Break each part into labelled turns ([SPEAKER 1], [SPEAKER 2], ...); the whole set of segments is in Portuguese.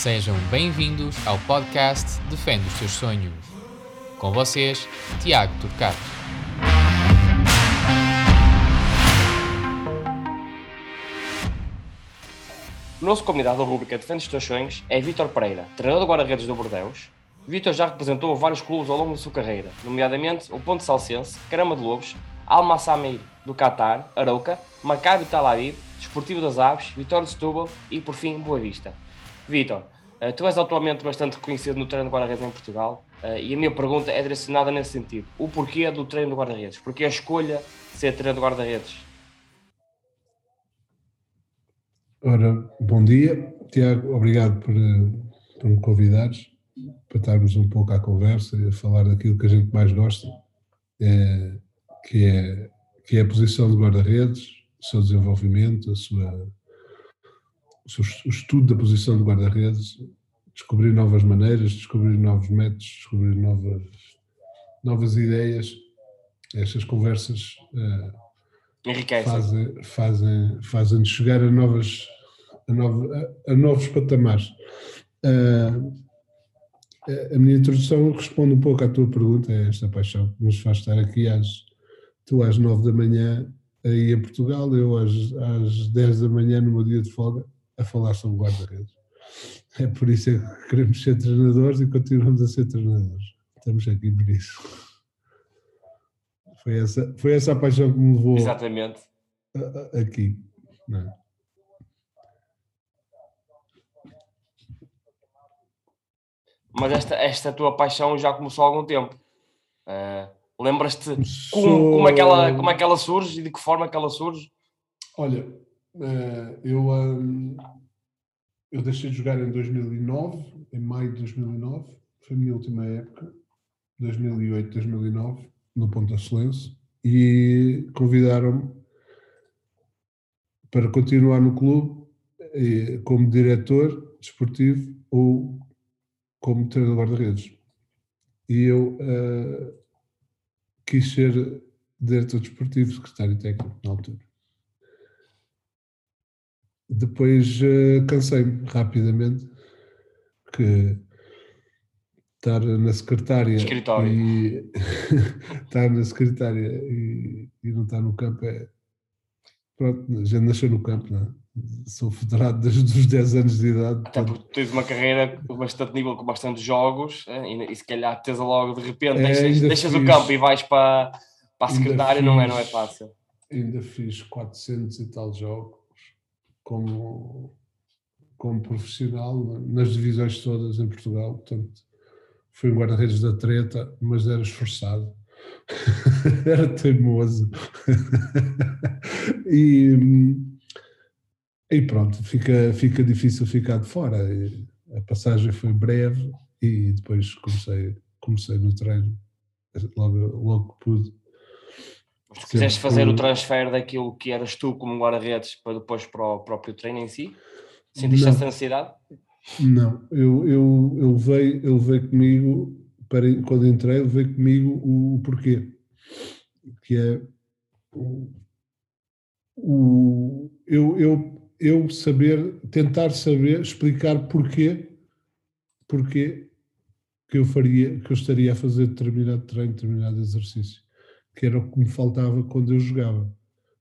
[SPEAKER 1] Sejam bem-vindos ao podcast Defende os Seus Sonhos. Com vocês, Tiago Turcato.
[SPEAKER 2] Nosso convidado da rubrica Defende os Teus Sonhos é Vítor Pereira, treinador de guarda-redes do Bordeus. Vítor já representou vários clubes ao longo da sua carreira, nomeadamente o Ponte Salcense, Caramba de Lobos, Al Massamir do Qatar, Arouca, Maccabi Tel Aviv, Desportivo das Aves, Vitória de Setúbal e, por fim, Boa Vista. Vitor, eh, tu és atualmente bastante reconhecido no treino de guarda-redes em Portugal eh, e a minha pergunta é direcionada nesse sentido. O porquê do treino de guarda-redes? Porquê a escolha de ser treino de guarda-redes?
[SPEAKER 3] Ora, bom dia. Tiago, obrigado por, eh, por me convidares para estarmos um pouco à conversa e a falar daquilo que a gente mais gosta, é, que, é, que é a posição de guarda-redes, o seu desenvolvimento, a sua o estudo da posição de guarda-redes, descobrir novas maneiras, descobrir novos métodos, descobrir novas, novas ideias. Estas conversas uh, fazem, fazem, fazem chegar a, novas, a, novo, a, a novos patamares. Uh, a minha introdução responde um pouco à tua pergunta, é esta paixão que nos faz estar aqui às, tu às nove da manhã aí em Portugal, eu às, às dez da manhã no meu dia de folga, a falar sobre guarda-redes. É por isso que queremos ser treinadores e continuamos a ser treinadores. Estamos aqui por isso. Foi essa, foi essa a paixão que me levou
[SPEAKER 2] Exatamente.
[SPEAKER 3] aqui. É?
[SPEAKER 2] Mas esta, esta tua paixão já começou há algum tempo. Uh, Lembras-te como, como, é que ela, como é que ela surge e de que forma é que ela surge?
[SPEAKER 3] Olha, Uh, eu, um, eu deixei de jogar em 2009, em maio de 2009, foi a minha última época, 2008, 2009, no Ponta Excelência, e convidaram-me para continuar no clube como diretor desportivo ou como treinador de guarda-redes. E eu uh, quis ser diretor desportivo, secretário técnico na altura. Depois uh, cansei-me rapidamente, porque estar na secretária
[SPEAKER 2] Escritório.
[SPEAKER 3] e estar na secretária e, e, não estar no campo é pronto, já nasceu no campo, não é? Sou federado desde os 10 anos de idade.
[SPEAKER 2] Até porque tens uma carreira bastante nível, com bastantes jogos, é? e, e, se calhar tens logo de repente, é, deixas, deixas fiz, o campo e vais para, para a secretária, não é, não é fácil.
[SPEAKER 3] Ainda fiz 400 e tal jogos como, como profissional nas divisões todas em Portugal. Portanto, fui um guarda-redes da treta, mas era esforçado. era teimoso. e, e pronto, fica, fica difícil ficar de fora. A passagem foi breve e depois comecei, comecei no treino, logo, logo que pude.
[SPEAKER 2] Mas tu quiseste fazer o transfer daquilo que eras tu como guarda-redes para depois para o próprio treino em si? Sentiste essa necessidade?
[SPEAKER 3] Não, eu, eu, eu, levei, eu levei comigo, para, quando entrei, levei comigo o, o porquê. Que é o, o, eu, eu, eu saber, tentar saber, explicar porquê, porquê que eu faria, que eu estaria a fazer determinado treino, determinado exercício que era o que me faltava quando eu jogava.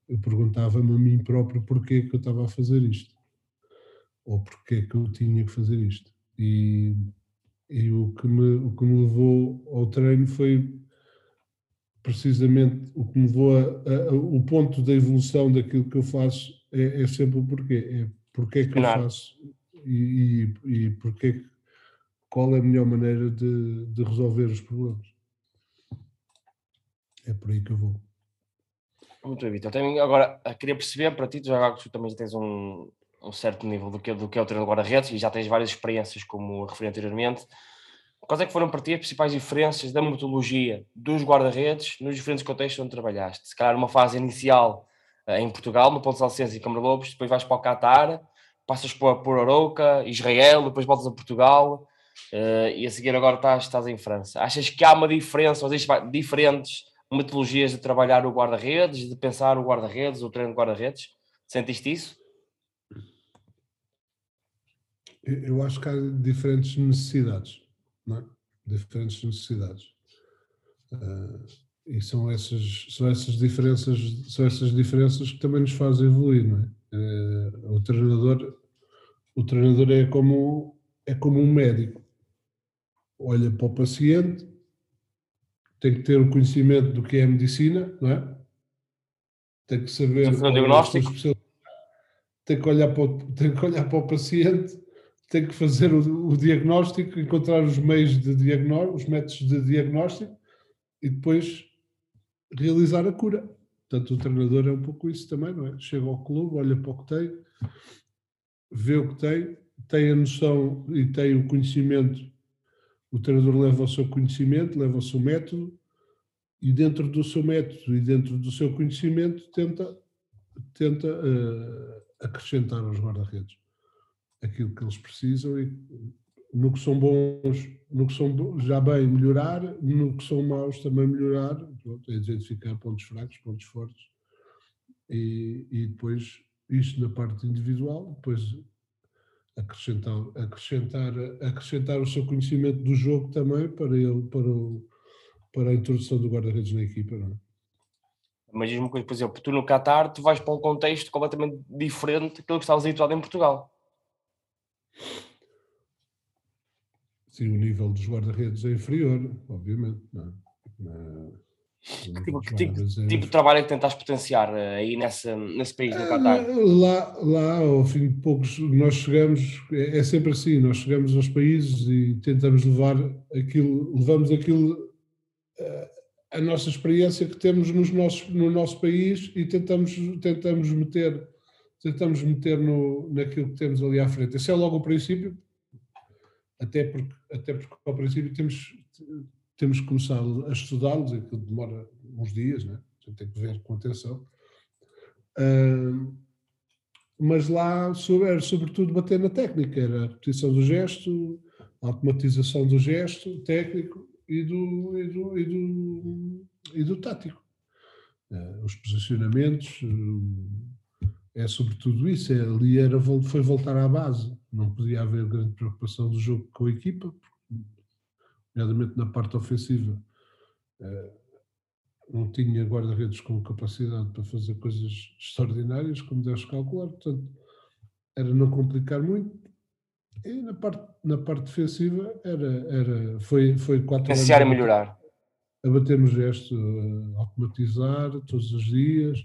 [SPEAKER 3] Eu perguntava-me a mim próprio porquê que eu estava a fazer isto, ou porquê que eu tinha que fazer isto. E, e o, que me, o que me levou ao treino foi precisamente o que me levou a, a, a, o ponto da evolução daquilo que eu faço é, é sempre o porquê, é porquê que eu faço e, e, e porquê, qual é a melhor maneira de, de resolver os problemas é por aí que eu vou.
[SPEAKER 2] Muito bem, Vitor. Também agora queria perceber para ti, já que tu também tens um, um certo nível do que, do que é o treino de guarda-redes e já tens várias experiências, como referi anteriormente. Quais é que foram para ti as principais diferenças da metodologia dos guarda-redes nos diferentes contextos onde trabalhaste? Se calhar uma fase inicial eh, em Portugal, no Ponto de Alcense e Câmara Lobos, depois vais para o Qatar, passas por, por Arouca, Israel, depois voltas a Portugal uh, e a seguir agora estás, estás em França. Achas que há uma diferença, ou existem diferentes metodologias de trabalhar o guarda-redes, de pensar o guarda-redes, o treino de guarda-redes? Sentiste isso?
[SPEAKER 3] Eu acho que há diferentes necessidades, não é? Diferentes necessidades. Uh, e são essas, são essas diferenças, são essas diferenças que também nos fazem evoluir, não é? Uh, o treinador, o treinador é como é como um médico. Olha para o paciente, tem que ter o conhecimento do que é a medicina, não é? Tem que saber
[SPEAKER 2] o diagnóstico.
[SPEAKER 3] Tem que olhar para o, tem que olhar para o paciente tem que fazer o, o diagnóstico, encontrar os meios de diagnóstico, os métodos de diagnóstico e depois realizar a cura. Portanto, o treinador é um pouco isso também, não é? Chega ao clube, olha para o que tem, vê o que tem, tem a noção e tem o conhecimento. O treinador leva o seu conhecimento, leva o seu método e dentro do seu método e dentro do seu conhecimento tenta, tenta uh, acrescentar aos guarda-redes aquilo que eles precisam e no que são bons, no que são já bem melhorar, no que são maus também melhorar, pronto, é identificar pontos fracos, pontos fortes e, e depois isto na parte individual, depois acrescentar, acrescentar, acrescentar o seu conhecimento do jogo também para ele, para, o, para a introdução do guarda-redes na equipa, não é?
[SPEAKER 2] Mas diz-me coisa, por exemplo, tu no Qatar, tu vais para um contexto completamente diferente daquilo que estavas habituado em Portugal.
[SPEAKER 3] Sim, o nível dos guarda-redes é inferior, obviamente. Não,
[SPEAKER 2] não, que tipo, que tipo, é... tipo de trabalho é que tentas potenciar eh, aí nessa, nesse país, no Qatar?
[SPEAKER 3] Ah, lá, lá, ao fim de poucos, nós chegamos, é, é sempre assim, nós chegamos aos países e tentamos levar aquilo, levamos aquilo, eh, a nossa experiência que temos nos nossos, no nosso país e tentamos, tentamos meter tentamos meter no, naquilo que temos ali à frente. Esse é logo o princípio, até porque, até porque ao princípio temos, temos que começar a estudá-los, que demora uns dias, né? tem que ver com atenção. Uh, mas lá era sobretudo bater na técnica, era a repetição do gesto, a automatização do gesto técnico e do, e do, e do, e do tático. Uh, os posicionamentos, uh, é sobretudo isso, é, ali era, foi voltar à base, não podia haver grande preocupação do jogo com a equipa, nomeadamente na parte ofensiva, eh, não tinha guarda-redes com capacidade para fazer coisas extraordinárias, como deves calcular, portanto, era não complicar muito, e na parte, na parte defensiva era, era, foi, foi quatro
[SPEAKER 2] Necessário melhorar.
[SPEAKER 3] A bater no gesto, a automatizar todos os dias,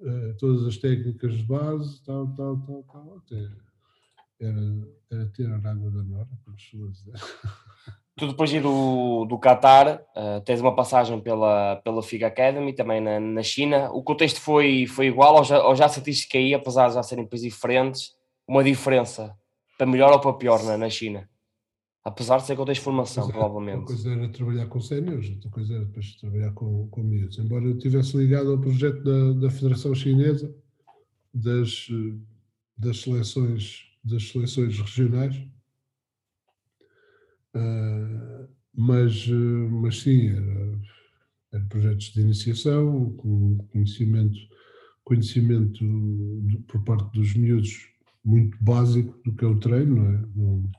[SPEAKER 3] uh, todas as técnicas de base, tal, tal, tal, tal, até era, era tirar água da nora, como se dizer.
[SPEAKER 2] Tu depois de ir do, do Qatar, uh, tens uma passagem pela, pela FIG Academy, também na, na China. O contexto foi, foi igual ou já, ou já sentiste que aí, apesar de já serem países diferentes, uma diferença para melhor ou para pior na, na China? Apesar de ser contexto de formação, provavelmente. Uma
[SPEAKER 3] coisa era trabalhar com séniores, outra coisa era depois trabalhar com, com miúdos. Embora eu estivesse ligado ao projeto da, da Federação Chinesa, das, das, seleções, das seleções regionais, uh, mas, mas sim, era, era projetos de iniciação, com conhecimento, conhecimento por parte dos miúdos muito básico do que é o treino, não é? Não,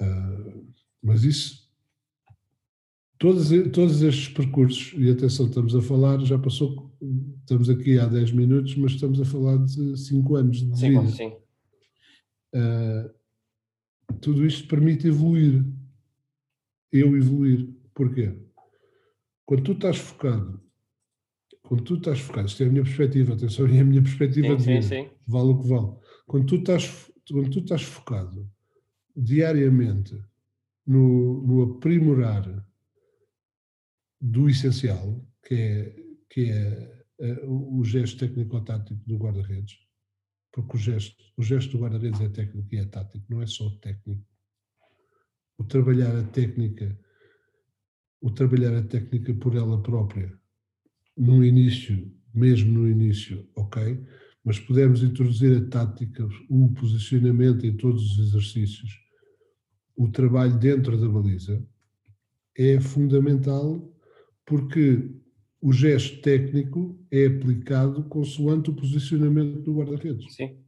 [SPEAKER 3] ah, mas isso, todos, todos estes percursos, e atenção, estamos a falar, já passou, estamos aqui há 10 minutos, mas estamos a falar de 5 anos de sim, vida. Sim. Uh, tudo isto permite evoluir. Eu evoluir. Porquê? Quando tu estás focado, quando tu estás focado, isto é a minha perspectiva, atenção, é a minha perspectiva sim, de vida, sim, sim. vale o que vale. Quando tu estás, quando tu estás focado diariamente no, no aprimorar do essencial, que é, que é, é o gesto técnico-tático do guarda-redes, porque o gesto, o gesto do guarda-redes é técnico e é tático, não é só técnico. O trabalhar a técnica, o trabalhar a técnica por ela própria, no início, mesmo no início, ok, mas pudermos introduzir a tática, o posicionamento em todos os exercícios, o trabalho dentro da baliza é fundamental porque o gesto técnico é aplicado consoante o posicionamento do guarda-redes.
[SPEAKER 2] Sim.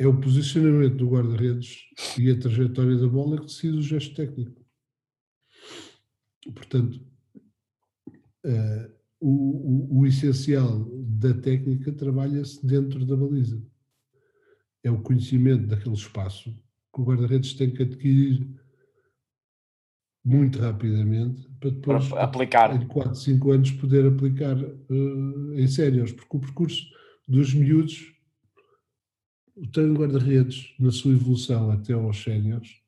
[SPEAKER 3] é o posicionamento do guarda-redes e a trajetória da bola que decide o gesto técnico. Portanto, uh, o, o, o, essencial da técnica trabalha-se dentro da baliza. É o conhecimento daquele espaço que o guarda-redes tem que adquirir muito rapidamente para depois,
[SPEAKER 2] para aplicar.
[SPEAKER 3] em 4, 5 anos, poder aplicar uh, em séries, porque o percurso dos miúdos, o treino de guarda-redes, na sua evolução até aos séniores,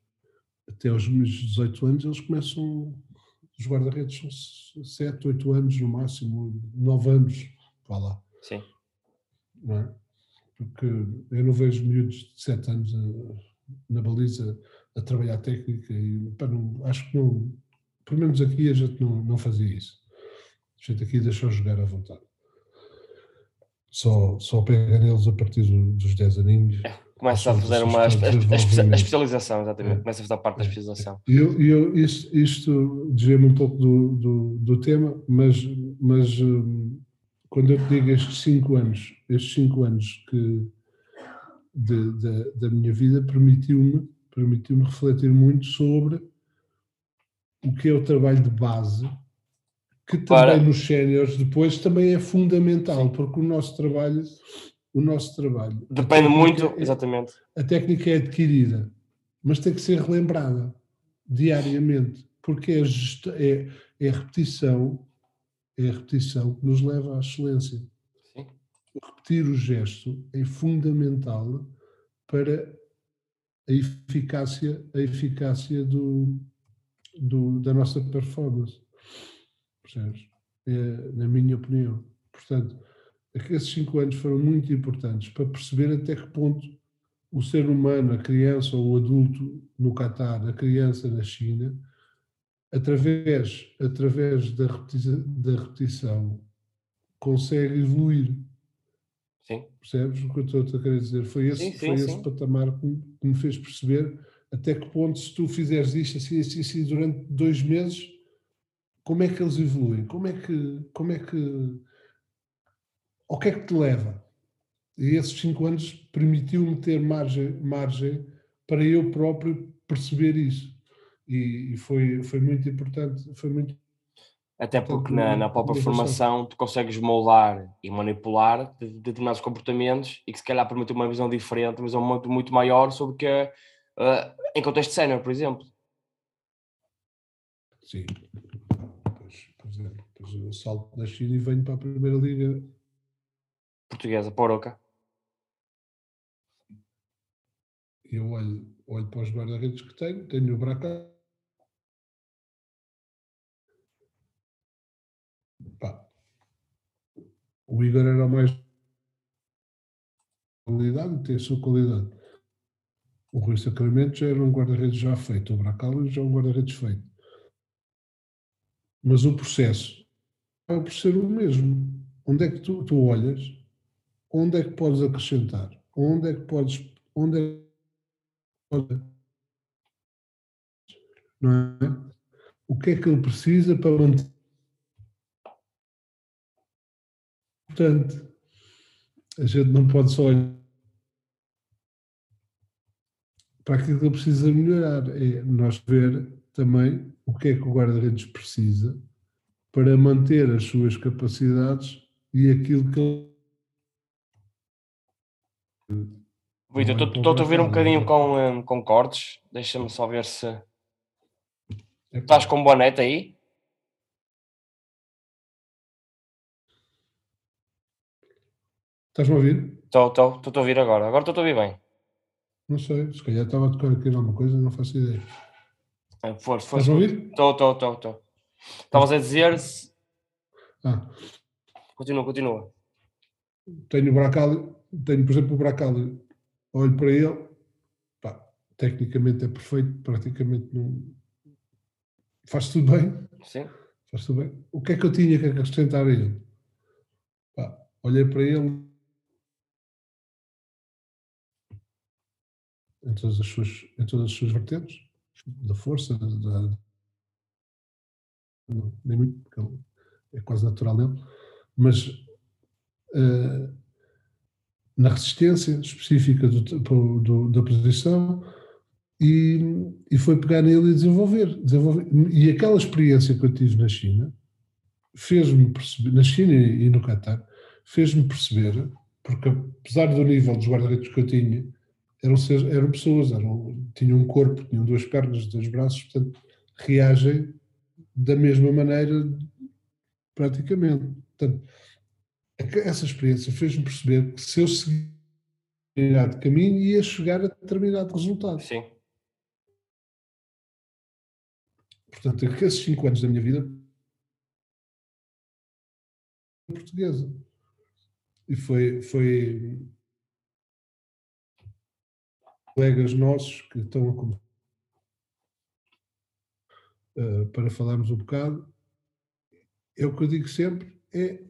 [SPEAKER 3] até aos meus 18 anos, eles começam, os guarda-redes são 7, 8 anos no máximo, 9 anos, vá lá.
[SPEAKER 2] Sim.
[SPEAKER 3] Não é? Porque eu não vejo miúdos de 7 anos uh, na baliza a trabalhar técnica e pá, não, acho que não, pelo menos aqui a gente não, não fazia isso. A gente aqui deixou jogar à vontade. Só, só pega neles a partir dos 10 aninhos.
[SPEAKER 2] É, começa a fazer uma a, a, especialização, exatamente. É. Começa a fazer parte da é. especialização.
[SPEAKER 3] Eu, eu, isto, isto me um pouco do, do, do, tema, mas, mas hum, quando eu te digo estes 5 anos, estes 5 anos que de, de, da minha vida permitiu-me permitiu-me refletir muito sobre o que é o trabalho de base, que também Para. nos séniores depois também é fundamental, porque o nosso trabalho, o nosso trabalho
[SPEAKER 2] depende muito, é, exatamente.
[SPEAKER 3] A técnica é adquirida, mas tem que ser relembrada diariamente, porque é, é, é a repetição, é a repetição que nos leva à excelência. Sim. Repetir o gesto é fundamental para a eficácia, a eficácia do, do, da nossa performance. Percebes? É, na minha opinião. Portanto, esses cinco anos foram muito importantes para perceber até que ponto o ser humano, a criança ou o adulto no Catar, a criança na China, através, através da, repetição, da repetição consegue evoluir.
[SPEAKER 2] Sim.
[SPEAKER 3] Percebes o que eu estou a querer dizer? Foi esse, sim, sim, foi esse patamar que me fez perceber até que ponto, se tu fizeres isto assim, assim, assim, durante dois meses, como é que eles evoluem? Como é que. Como é que o que é que te leva? E esses cinco anos permitiu-me ter margem, margem para eu próprio perceber isso. E, e, foi, foi muito importante, foi muito
[SPEAKER 2] até porque na, na própria formação tu consegues moldar e manipular determinados comportamentos e que se calhar permite uma visão diferente, uma visão muito, muito maior sobre que uh, em contexto sénior, por exemplo.
[SPEAKER 3] Sim. Pois, por exemplo, depois eu salto da China e venho para a primeira liga
[SPEAKER 2] portuguesa, Poroca.
[SPEAKER 3] Eu olho, olho para os guarda-redes que tenho, tenho o Bracá, Pá. O Igor era mais qualidade, tem a sua qualidade. O Rui Sacramento já era um guarda-redes já feito, o Bracal já é um guarda-redes feito. Mas o processo é por ser o mesmo. Onde é que tu, tu olhas? Onde é que podes acrescentar? Onde é que podes. Onde é que podes. Não é? O que é que ele precisa para manter Portanto, a gente não pode só olhar para aquilo que ele precisa melhorar, é nós ver também o que é que o guarda-redes precisa para manter as suas capacidades e aquilo que ele.
[SPEAKER 2] Vitor, estou a ouvir um bocadinho com, um, com cortes, deixa-me só ver se. É Estás com bonete aí?
[SPEAKER 3] Estás-me a ouvir?
[SPEAKER 2] Estou, estou, estou a ouvir agora. Agora estou a ouvir bem.
[SPEAKER 3] Não sei, se calhar estava a tocar aqui alguma coisa, não faço ideia.
[SPEAKER 2] É, for, for, Estás a ouvir? Estou, estou, estou, estou. Estavas a dizer. -se...
[SPEAKER 3] Ah.
[SPEAKER 2] Continua, continua.
[SPEAKER 3] Tenho o Bracal, tenho, por exemplo, o Bracal, olho para ele, pá, tecnicamente é perfeito, praticamente não. Faz tudo bem.
[SPEAKER 2] Sim.
[SPEAKER 3] Faz tudo bem. O que é que eu tinha que acrescentar a ele? Pá, olhei para ele, em todas as suas, em todas as suas vertentes, da força, da, nem muito, porque é quase natural nele, mas uh, na resistência específica do, do, da posição e, e foi pegar nele e desenvolver, desenvolver. E aquela experiência que eu tive na China fez-me perceber, na China e no Catar, fez-me perceber, porque apesar do nível dos guarda-redes que eu tinha, eram, eram pessoas, eram, tinham um corpo, tinham duas pernas, dois braços, portanto, reagem da mesma maneira praticamente. Portanto, essa experiência fez-me perceber que se eu seguir determinado caminho ia chegar a determinado resultado.
[SPEAKER 2] Sim.
[SPEAKER 3] Portanto, esses cinco anos da minha vida portuguesa. E foi, foi colegas nossos que estão a uh, para falarmos um bocado. É o que eu digo sempre, é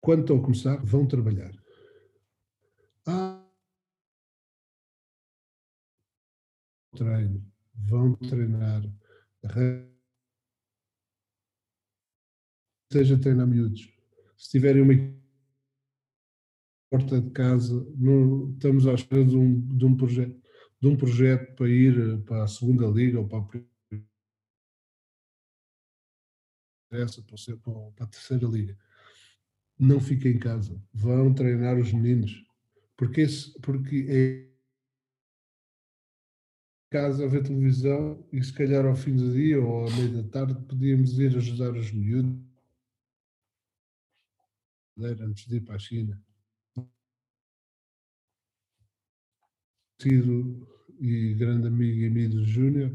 [SPEAKER 3] quando estão a começar, vão trabalhar. Treino, vão treinar, seja treinar miúdos. Se tiverem uma porta de casa, estamos à espera de um, de um projeto de um projeto para ir eh, para a segunda liga ou para a para a terceira liga. Não fiquem em casa, vão treinar os meninos, porque, esse, porque é casa a ver televisão e se calhar ao fim do dia ou à meia da tarde podíamos ir ajudar os miúdos antes de ir para a China. Tido e grande amigo Emílio Júnior,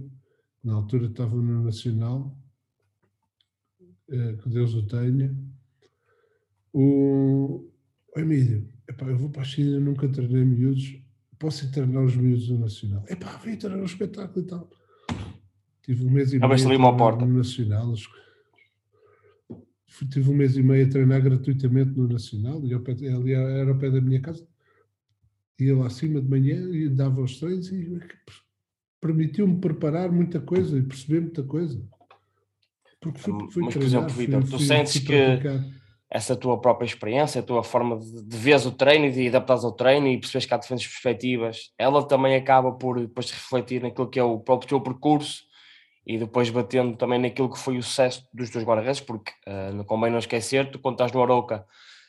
[SPEAKER 3] na altura estava no Nacional, eh, que Deus o tenha. O, o Emílio, epá, eu vou para a China, nunca treinei miúdos, posso ir treinar os miúdos do Nacional. Epá, vem treinar um espetáculo e tal. Tive um mês e meio
[SPEAKER 2] no
[SPEAKER 3] Nacional. Tive um mês e meio a treinar gratuitamente no Nacional, e ali era ao pé da minha casa ia lá acima de manhã e dava os treinos e permitiu-me preparar muita coisa e perceber muita coisa.
[SPEAKER 2] Porque foi, foi Mas, por exemplo, Vitor, tu fui, sentes que essa tua própria experiência, a tua forma de, de ver o treino e de adaptar ao treino e perceberes que há diferentes perspectivas, ela também acaba por depois refletir naquilo que é o próprio teu percurso e depois batendo também naquilo que foi o sucesso dos teus guarda-redes, porque uh, convém não esquecer, tu quando estás no Aroca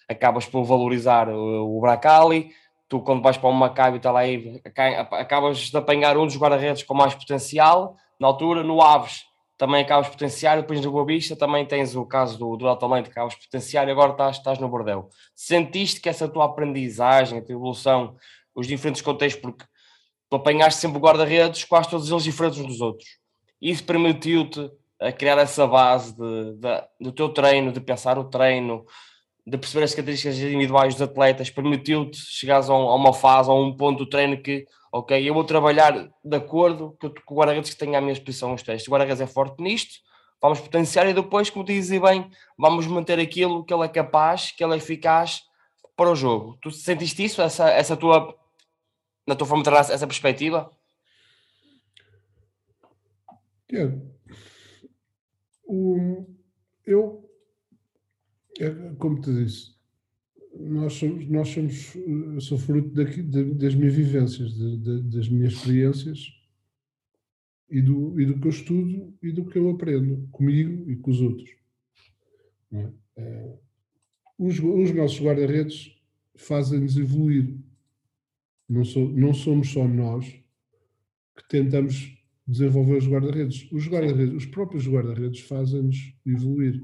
[SPEAKER 2] acabas por valorizar o, o Bracali, tu quando vais para uma Maccabi está lá aí, acabas de apanhar um dos guarda-redes com mais potencial, na altura, no Aves também acabas de potenciar, depois no Boa Vista também tens o caso do, do Altamento que acabas de potenciar e agora estás, estás no Bordel. Sentiste que essa tua aprendizagem, a tua evolução, os diferentes contextos, porque tu apanhaste sempre guarda-redes, quase todos eles diferentes uns dos outros. Isso permitiu-te criar essa base de, de, do teu treino, de pensar o treino, de perceber as características individuais dos atletas, permitiu-te chegares a, um, a, uma fase, a um ponto do treino que, ok, eu vou trabalhar de acordo com, o guarda-redes que tenha à minha exposição os testes. O guarda-redes é forte nisto, vamos potenciar e depois, como dizes bem, vamos manter aquilo que ele é capaz, que ele é eficaz para o jogo. Tu sentiste isso, essa, essa tua, na tua forma de treinar essa perspectiva?
[SPEAKER 3] Yeah. Um, eu como te disse, nós somos, nós somos eu sou fruto daqui, das minhas vivências, das minhas experiências e do, e do que eu estudo e do que eu aprendo comigo e com os outros. É? É, os, os, nossos guarda-redes fazem-nos evoluir. Não, sou, não somos só nós que tentamos desenvolver os guarda-redes. Os, guarda os próprios guarda-redes fazem-nos evoluir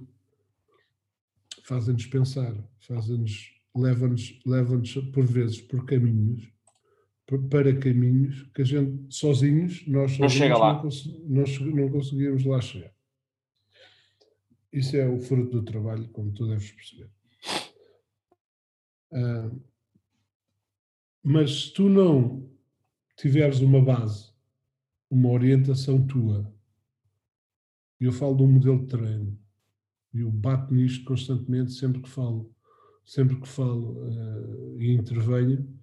[SPEAKER 3] fazem-nos pensar, fazem-nos, levam-nos, levam-nos por vezes por caminhos, para caminhos que a gente sozinhos, nós
[SPEAKER 2] não, chega lá.
[SPEAKER 3] Não, nós não conseguimos lá chegar. Isso é o fruto do trabalho, como tu deves perceber. Ah, mas se tu não tiveres uma base, uma orientação tua, eu falo de um modelo de treino, e eu bato nisto constantemente sempre que falo, sempre que falo uh, e intervenho,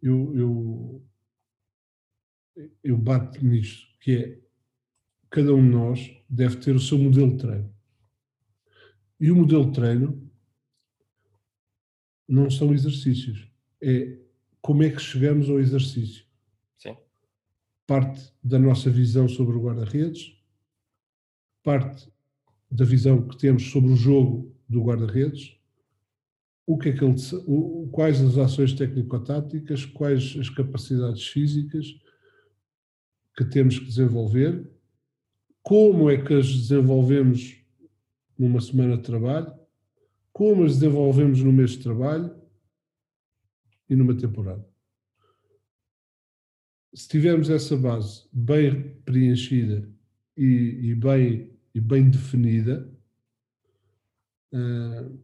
[SPEAKER 3] eu, eu, eu bato nisto, que é cada um de nós deve ter o seu modelo de treino. E o modelo de treino não são exercícios, é como é que chegamos ao exercício.
[SPEAKER 2] Sim.
[SPEAKER 3] Parte da nossa visão sobre o guarda-redes, parte da visão que temos sobre o jogo do guarda-redes, o que é que ele, o, quais as ações técnico-táticas, quais as capacidades físicas que temos que desenvolver, como é que as desenvolvemos numa semana de trabalho, como as desenvolvemos no mês de trabalho e numa temporada. Se tivermos essa base bem preenchida e, e bem, e bem definida, uh,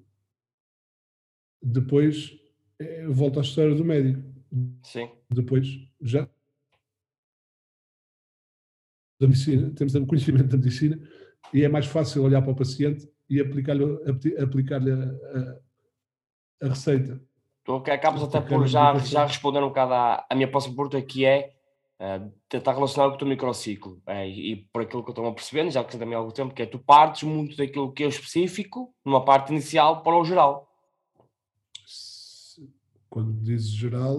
[SPEAKER 3] depois é, volta à história do médico.
[SPEAKER 2] Sim.
[SPEAKER 3] Depois já da medicina, temos o conhecimento da medicina e é mais fácil olhar para o paciente e aplicar-lhe aplicar a, a, a, receita.
[SPEAKER 2] Tu acabas até por já, já responder um bocado à, à minha próxima pergunta, que é uh, tentar relacionar com o teu microciclo. É, e por aquilo que eu estou a percebendo, já que também há algum tempo, que é tu partes muito daquilo que é o específico, numa parte inicial, para o geral.
[SPEAKER 3] Quando dizes geral,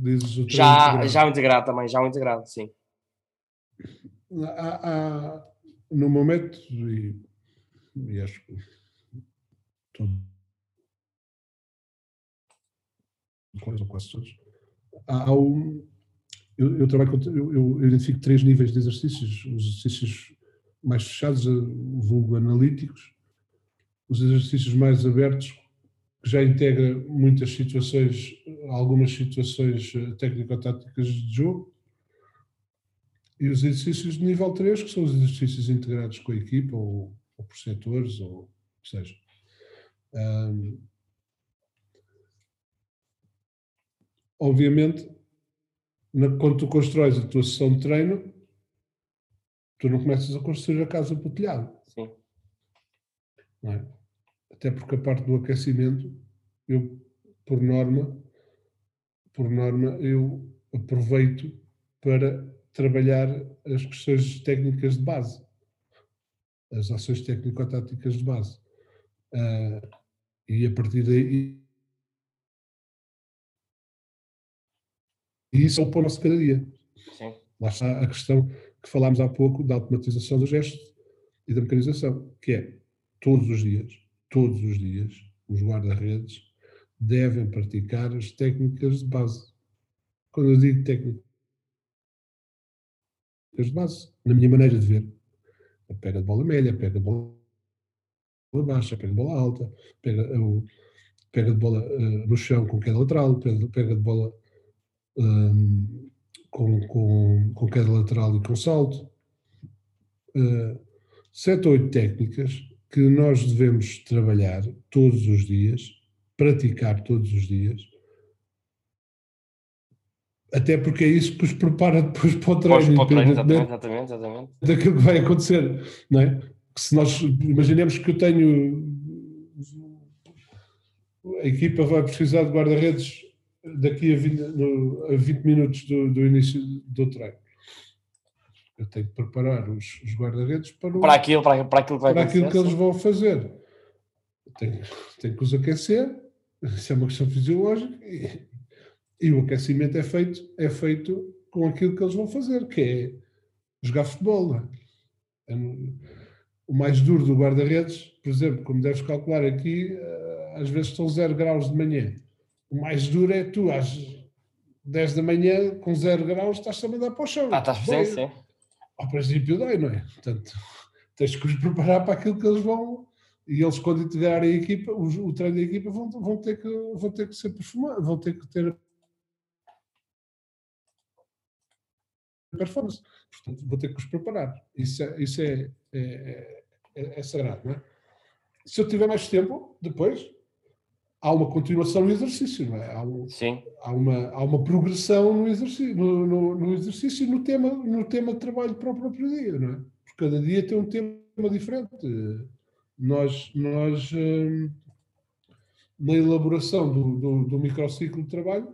[SPEAKER 3] dizes o
[SPEAKER 2] já, integrado. já o integrado também, já o integrado, sim.
[SPEAKER 3] Há, há, no momento, e, e acho que todo, ou quase todos, há, há um, eu, eu, trabalho com, eu, eu, identifico três níveis de exercícios, os exercícios mais fechados, vulgo analíticos, os exercícios mais abertos, que já integra muitas situações, algumas situações eh, técnico-táticas de jogo, e os exercícios de nível 3, que são os exercícios integrados com a equipa, ou, ou por setores, ou o que seja. Um, obviamente, na, quando tu constróis a tua sessão de treino, tu não começas a construir a casa para o telhado.
[SPEAKER 2] Sim.
[SPEAKER 3] É? Até porque a parte do aquecimento, eu, por norma, por norma, eu aproveito para trabalhar as questões técnicas de base, as ações técnico-táticas de base. Uh, e a partir daí. E isso é o nosso cada dia.
[SPEAKER 2] Sim.
[SPEAKER 3] Lá está a questão que falámos há pouco da automatização do gesto e da mecanização, que é todos os dias, todos os dias, os guarda-redes devem praticar as técnicas de base. Quando eu digo técnicas de base, na minha maneira de ver, a pega de bola média, pega de bola baixa, pega de bola alta, pega, pega de bola uh, no chão com queda lateral, pega, pega de bola um, com, com, com queda lateral e com salto. Uh, sete ou oito técnicas que nós devemos trabalhar todos os dias, praticar todos os dias, até porque é isso que os prepara depois para o treino.
[SPEAKER 2] Para o treino exatamente, exatamente, exatamente.
[SPEAKER 3] Daquilo que vai acontecer, não é? Que se nós imaginemos que eu tenho a equipa vai precisar de guarda-redes daqui a 20, no, a 20 minutos do, do, início do treino. Eu tenho que preparar os, os guarda-redes para,
[SPEAKER 2] para, aquilo, para, para aquilo que,
[SPEAKER 3] para aquilo que eles vão fazer. Tenho, tenho que os aquecer, isso é uma questão fisiológica, e, e o aquecimento é feito, é feito com aquilo que eles vão fazer, que é jogar futebol. É? É o mais duro do guarda-redes, por exemplo, como deves calcular aqui, eh, às vezes estão 0 graus de manhã. O mais duro é tu, às 10 da manhã, com 0 graus, estás a mandar para o chão.
[SPEAKER 2] Ah, estás sim, sim.
[SPEAKER 3] Ao princípio dói, não é? Portanto, tens que os preparar para aquilo que eles vão. E eles, quando integrarem a equipa, o, o treino da equipa, vão, vão, ter que, vão ter que ser performados, vão ter que ter performance. Portanto, vou ter que os preparar. Isso é, isso é, é, é, é sagrado, não é? Se eu tiver mais tempo, depois há uma continuação no exercício, não é? Há, um,
[SPEAKER 2] Sim.
[SPEAKER 3] há, uma, há uma progressão no exercício, no, no, no, exercício no tema, no tema de trabalho para o próprio dia, não é? Porque cada dia tem um tema diferente. Nós, nós hum, na elaboração do, do, do microciclo de trabalho,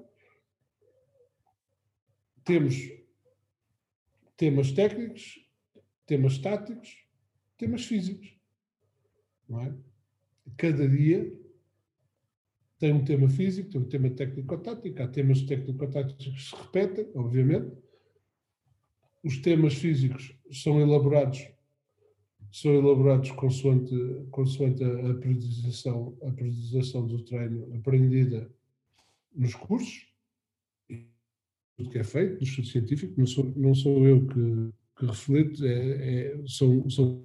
[SPEAKER 3] temos temas técnicos, temas táticos, temas físicos. Não é? Cada dia tem um tema físico, tem um tema técnico-tático, há temas técnico-táticos que se repetem, obviamente. Os temas físicos são elaborados são elaborados consoante, consoante a, periodização, a periodização do treino aprendida nos cursos, tudo que é feito, no estudo científico, não sou, não sou eu que, que é, é, são, são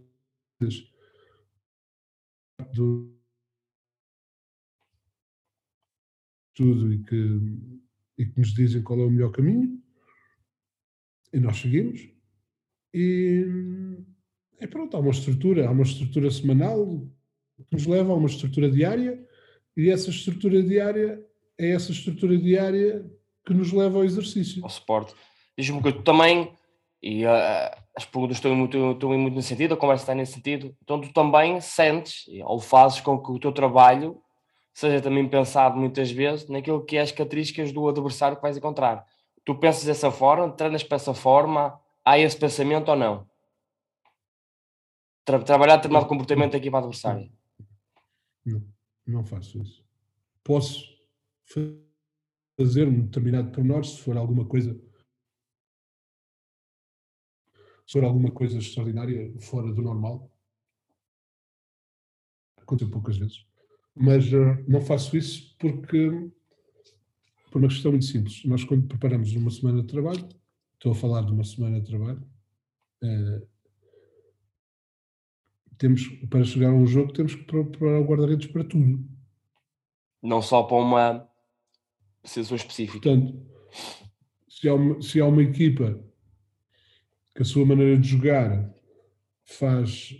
[SPEAKER 3] do tudo e que, e que nos dizem qual é o melhor caminho e nós seguimos e, e pronto, há uma estrutura, há uma estrutura semanal que nos leva a uma estrutura diária e essa estrutura diária é essa estrutura diária que nos leva ao exercício.
[SPEAKER 2] Ao suporte. Diz-me que tu também, e uh, as perguntas estão muito, estão muito nesse sentido, a conversa está nesse sentido, então tu também sentes ou fazes com que o teu trabalho seja também pensado muitas vezes naquilo que é as características do adversário que vais encontrar. Tu pensas dessa forma, treinas para essa forma, há esse pensamento ou não? Tra trabalhar determinado comportamento da equipa adversária.
[SPEAKER 3] Não, não faço isso. Posso fazer um determinado pormenor se for alguma coisa se for alguma coisa extraordinária fora do normal. Aconteceu poucas vezes mas uh, não faço isso porque, por uma questão muito simples. Nós, quando preparamos uma semana de trabalho, estou a falar de uma semana de trabalho, uh, temos, para chegar a um jogo, temos que preparar o guarda-redes para tudo.
[SPEAKER 2] Não só para uma situação específica.
[SPEAKER 3] Portanto, se há, uma, se há uma equipa que a sua maneira de jogar faz,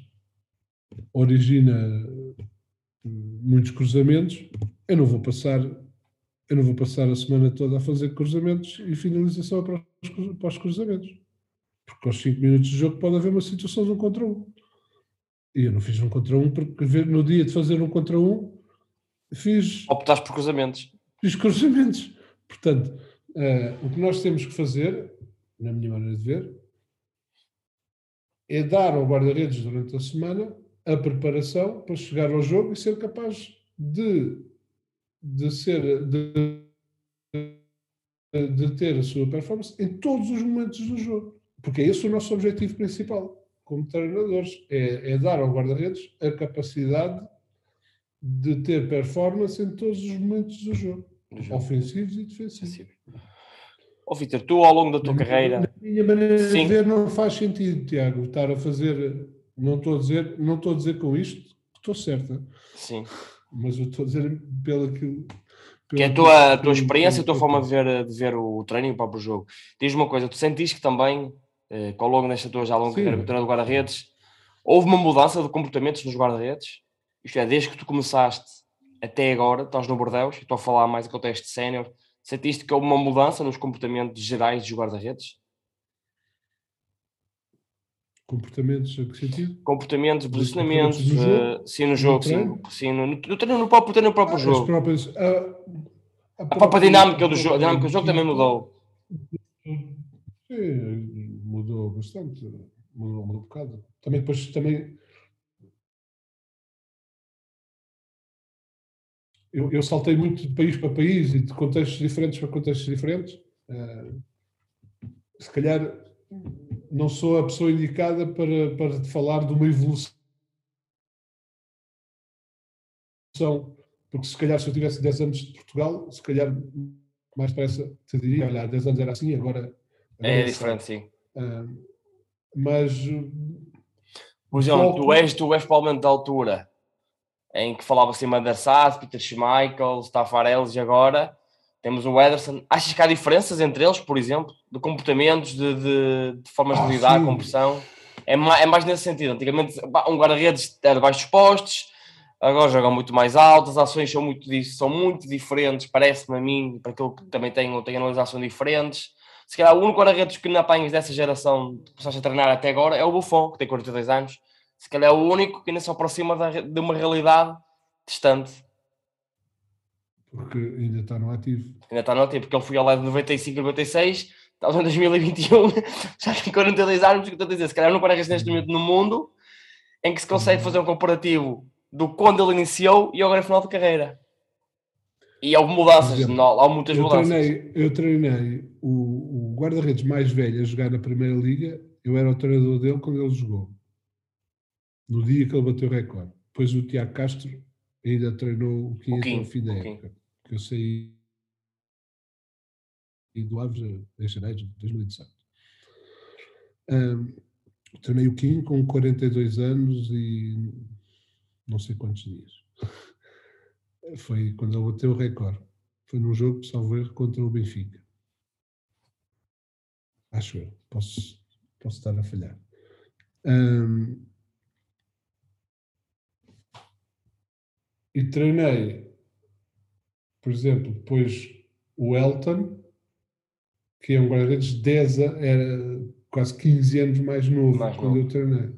[SPEAKER 3] origina muitos cruzamentos, eu não vou passar eu não vou passar a semana toda a fazer cruzamentos e finalização para os, para os cruzamentos. Porque aos 5 minutos de jogo pode haver uma situação de um contra um. E eu não fiz um contra um porque no dia de fazer um contra um fiz.
[SPEAKER 2] Optaste por cruzamentos.
[SPEAKER 3] Fiz cruzamentos. Portanto, uh, o que nós temos que fazer, na minha maneira de ver, é dar ao guarda-redes durante a semana a preparação para chegar ao jogo e ser capaz de, de ser de, de ter a sua performance em todos os momentos do jogo. Porque é esse o nosso objetivo principal como treinadores, é, é dar ao guarda-redes a capacidade de ter performance em todos os momentos do jogo, ofensivos e defensivos.
[SPEAKER 2] Ó oh, Vitor, tu ao longo da tua na carreira.
[SPEAKER 3] Na minha maneira Sim. de ver, não faz sentido, Tiago, estar a fazer não estou a dizer, não estou a dizer com isto que estou certa.
[SPEAKER 2] Sim.
[SPEAKER 3] Mas eu estou a dizer pelo aquilo.
[SPEAKER 2] Que é a tua, a tua experiência, a tua forma de ver, de ver o treino e o próprio jogo. Diz uma coisa, tu sentiste que também, eh, ao longo desta tua já longa carreira do guarda-redes, houve uma mudança de comportamentos nos guarda-redes? Isto é, desde que tu começaste até agora, estás no Bordeus, estou a falar mais em contexto sénior, sentiste que houve uma mudança nos comportamentos gerais dos guarda-redes?
[SPEAKER 3] Comportamentos, a que sentido?
[SPEAKER 2] Comportamentos, posicionamentos, uh, sim no jogo, sim, sim no, no, treino, no, próprio, no próprio ah, jogo. Próprias, a, a, a, própria, própria dinâmica do jogo, a dinâmica do jogo também mudou.
[SPEAKER 3] Sim, mudou bastante, mudou, mudou um bocado. Também depois também eu, eu, saltei muito de país para país e de contextos diferentes para contextos diferentes. Uh, se calhar não sou a pessoa indicada para, para falar de uma evolução. Porque se calhar se eu tivesse 10 anos de Portugal, se calhar mais depressa te diria, olha, há 10 anos era assim, agora... agora
[SPEAKER 2] é, é diferente, sim.
[SPEAKER 3] Uh, mas...
[SPEAKER 2] Por exemplo, tu és, tu és provavelmente da altura em que falava assim Mandarsat, Peter Schmeichel, Stafareles e agora temos o Ederson. Achas que há diferenças entre eles, por exemplo, de comportamentos, de, de, de formas ah, de lidar sim. com pressão? É mais, é mais nesse sentido. Antigamente, um guarda-redes era baixos postos, agora jogam muito mais alto, as ações são muito, são muito diferentes, parece-me a mim, para aquilo que também tenho, tenho analisações diferentes. Se calhar o único guarda-redes que não apanhas dessa geração que começaste a treinar até agora é o Buffon, que tem 42 anos. Se calhar é o único que ainda se aproxima de uma realidade distante
[SPEAKER 3] porque ainda está no ativo.
[SPEAKER 2] Ainda está no ativo, porque ele foi ao lado de 95 e 96, estamos em 2021, já tem 42 anos, estou a dizer, se calhar não parece neste momento no mundo em que se consegue fazer um comparativo do quando ele iniciou e agora é final de carreira. E houve mudanças, exemplo, não, há muitas
[SPEAKER 3] eu
[SPEAKER 2] mudanças.
[SPEAKER 3] Treinei, eu treinei o, o guarda-redes mais velho a jogar na Primeira Liga, eu era o treinador dele quando ele jogou. No dia que ele bateu o recorde. Depois o Tiago Castro ainda treinou o Kim até o fim da época. Que eu saí do Aves em janeiro de 2017. Um, treinei o Kim com 42 anos e não sei quantos dias. Foi quando ele bateu o recorde. Foi num jogo, salvo erro, contra o Benfica. Acho eu. Posso, posso estar a falhar. Um, e treinei, por exemplo, depois o Elton, que é um guarda-redes 10 era quase 15 anos mais novo mais quando novo. eu treinei.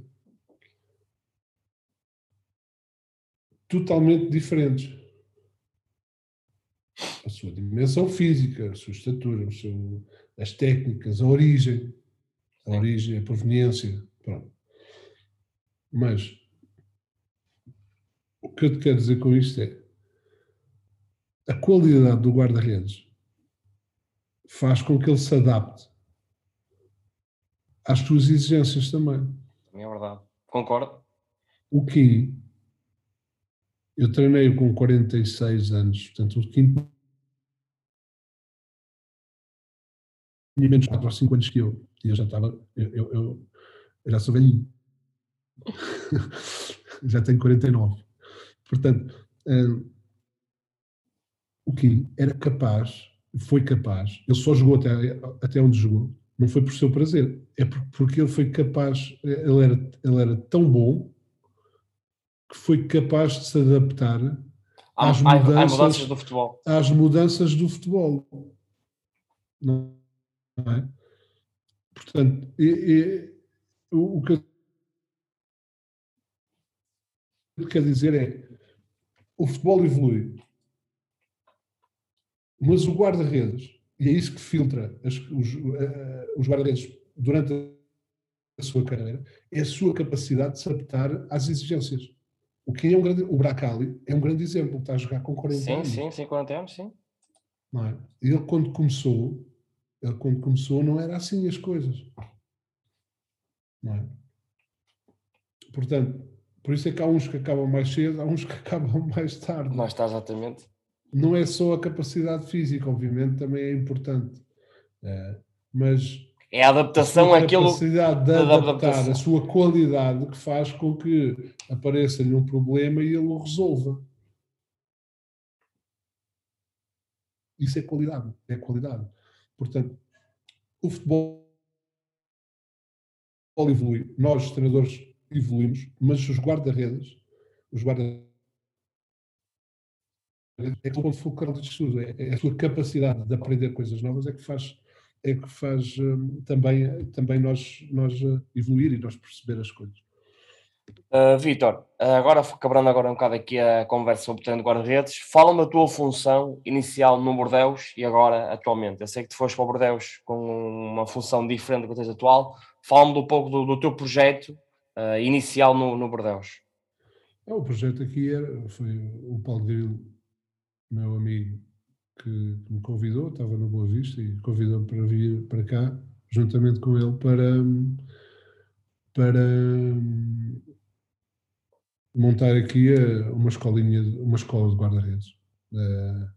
[SPEAKER 3] Totalmente diferentes. A sua dimensão física, a sua estatura, seu, as técnicas, a origem, a origem, a proveniência. Pronto. Mas o que eu te quero dizer com isto é a qualidade do guarda-redes faz com que ele se adapte às tuas exigências também.
[SPEAKER 2] Também é verdade. Concordo.
[SPEAKER 3] O Kim, eu treinei com 46 anos, portanto, o Kim tinha menos 4 ou 5 anos que eu. E eu já estava, eu, eu, eu, eu já sou velhinho. já tenho 49. Portanto, um, o Kim era capaz, foi capaz, ele só jogou até, até onde jogou, não foi por seu prazer, é porque ele foi capaz, ele era, ele era tão bom que foi capaz de se adaptar
[SPEAKER 2] há, às, mudanças, há mudanças do futebol.
[SPEAKER 3] Às mudanças do futebol. Não é? Portanto, e, e, o, o que eu quero dizer é o futebol evolui. Mas o guarda-redes, e é isso que filtra as, os, uh, os guarda-redes durante a sua carreira, é a sua capacidade de se adaptar às exigências. O que é um grande, o Bracali é um grande exemplo, está a jogar com 40
[SPEAKER 2] sim,
[SPEAKER 3] anos.
[SPEAKER 2] Sim, sim, 40 anos, sim.
[SPEAKER 3] Não é? Ele quando começou, ele quando começou não era assim as coisas. Não é? Portanto, por isso é que há uns que acabam mais cedo, há uns que acabam mais tarde.
[SPEAKER 2] Não está exatamente.
[SPEAKER 3] Não é só a capacidade física, obviamente, também é importante. É, mas
[SPEAKER 2] é a adaptação
[SPEAKER 3] a
[SPEAKER 2] àquilo.
[SPEAKER 3] capacidade de adaptar a sua qualidade que faz com que apareça-lhe um problema e ele o resolva. Isso é qualidade. É qualidade. Portanto, o futebol evolui. Nós, treinadores, evoluímos, mas os guarda-redes, os guarda-redes é o ponto focal de estudo, é, é a sua capacidade de aprender coisas novas é que faz é que faz um, também, também nós, nós uh, evoluir e nós perceber as coisas.
[SPEAKER 2] Uh, Vitor, agora quebrando agora um bocado aqui a conversa sobre o treino de guarda-redes, fala-me da tua função inicial no Bordeus e agora atualmente. Eu sei que tu foste para o Bordeus com uma função diferente da que tens atual. Fala-me um pouco do, do teu projeto uh, inicial no, no Bordeus?
[SPEAKER 3] É, o projeto aqui era, foi o Paulo Grilo, meu amigo, que, me convidou, estava no Boa Vista e convidou-me para vir para cá, juntamente com ele, para, para montar aqui uma escolinha, uma escola de guarda-redes. Eh,